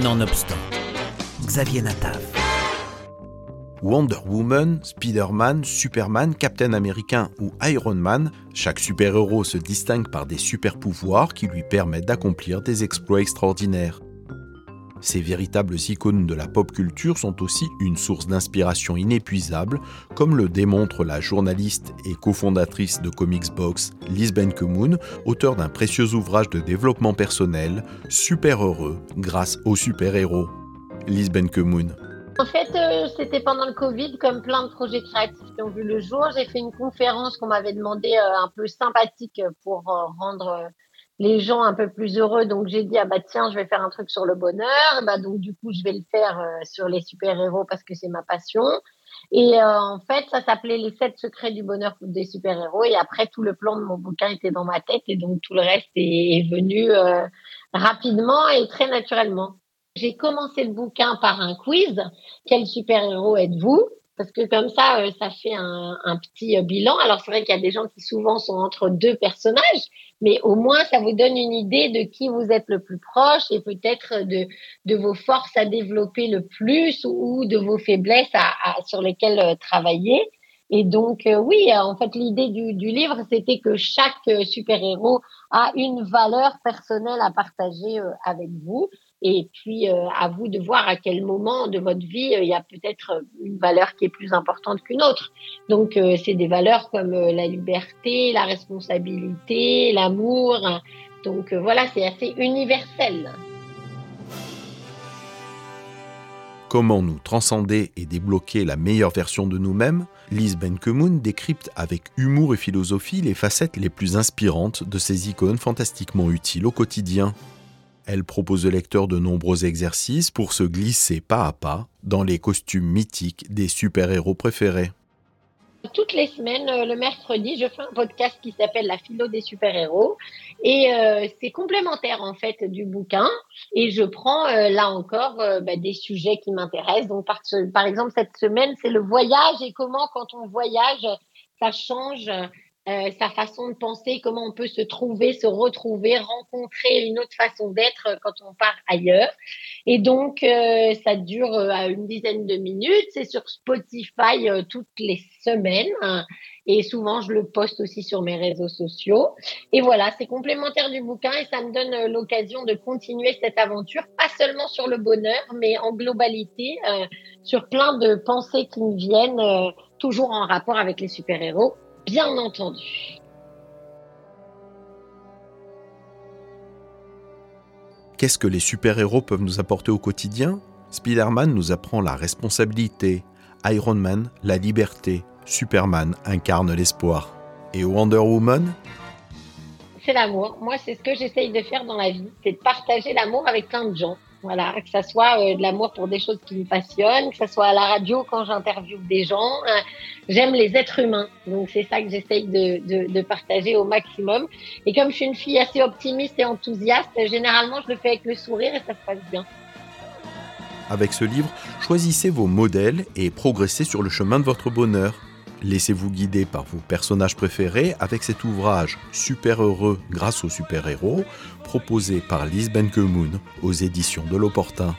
Nonobstant, Xavier Natav. Wonder Woman, Spider-Man, Superman, Captain Américain ou Iron Man, chaque super-héros se distingue par des super-pouvoirs qui lui permettent d'accomplir des exploits extraordinaires. Ces véritables icônes de la pop culture sont aussi une source d'inspiration inépuisable, comme le démontre la journaliste et cofondatrice de Comics Box, Liz Benkemoun, auteur d'un précieux ouvrage de développement personnel, Super heureux grâce aux super-héros. Liz Benkemoun. En fait, euh, c'était pendant le Covid, comme plein de projets créatifs qui ont vu le jour. J'ai fait une conférence qu'on m'avait demandé euh, un peu sympathique pour euh, rendre les gens un peu plus heureux. Donc j'ai dit ah bah tiens je vais faire un truc sur le bonheur. Bah donc du coup je vais le faire euh, sur les super héros parce que c'est ma passion. Et euh, en fait ça s'appelait les sept secrets du bonheur des super héros. Et après tout le plan de mon bouquin était dans ma tête et donc tout le reste est, venu euh, rapidement et très naturellement. J'ai commencé le bouquin par un quiz. Quel super héros êtes-vous? Parce que comme ça, ça fait un, petit bilan. Alors c'est vrai qu'il y a des gens qui souvent sont entre deux personnages, mais au moins ça vous donne une idée de qui vous êtes le plus proche et peut-être de, vos forces à développer le plus ou de vos faiblesses à, sur lesquelles euh, travailler. Et donc euh, oui, euh, en fait l'idée du livre c'était que chaque super-héros a une valeur personnelle à partager avec vous et puis, euh, à vous de voir à quel moment de votre vie euh, il y a peut-être une valeur qui est plus importante qu'une autre. Donc, euh, c'est des valeurs comme la liberté, la responsabilité, l'amour. Donc, voilà, c'est assez universel. Comment nous transcender et débloquer la meilleure version de nous-mêmes? Lise Benkemoun décrypte avec humour et philosophie les facettes les plus inspirantes de ces icônes fantastiquement utiles au quotidien. Elle propose au lecteur de nombreux exercices pour se glisser pas à pas dans les costumes mythiques des super-héros préférés. Toutes les semaines, euh, le mercredi, je fais un podcast qui s'appelle La philo des super-héros et euh, c'est complémentaire en fait du bouquin et je prends euh, là encore bah, des sujets qui m'intéressent. Donc par, par exemple cette semaine, c'est le voyage et comment quand on voyage, ça change euh, sa façon de penser, comment on peut se trouver, se retrouver, rencontrer une autre façon d'être euh, quand on part ailleurs. Et donc, euh, ça dure à une dizaine de minutes. C'est sur Spotify toutes les semaines. Et souvent, je le poste aussi sur mes réseaux sociaux. Et voilà, c'est complémentaire du bouquin et ça me donne l'occasion de continuer cette aventure, pas seulement sur le bonheur, mais en globalité, sur plein de pensées qui me viennent, toujours en rapport avec les super-héros bien entendu. Qu'est-ce que les super-héros peuvent nous apporter au quotidien? Spider-Man nous apprend la responsabilité, Iron Man la liberté, Superman incarne l'espoir. Et Wonder Woman? C'est l'amour. Moi, c'est ce que j'essaye de faire dans la vie, c'est de partager l'amour avec plein de gens. Voilà, que ça soit euh, de l'amour pour des choses qui me passionnent, que ça soit à la radio quand j'interviewe des gens. Euh, j'aime les êtres humains, donc c'est ça que j'essaye de, partager au maximum. Et comme je suis une fille assez optimiste et enthousiaste, généralement je le fais avec le sourire et ça se passe bien. Avec ce livre, choisissez vos modèles et progressez sur le chemin de votre bonheur. Laissez-vous guider par vos personnages préférés avec cet ouvrage Super heureux grâce aux super-héros, proposé par Lise Benkemoun aux éditions de l'Opportun.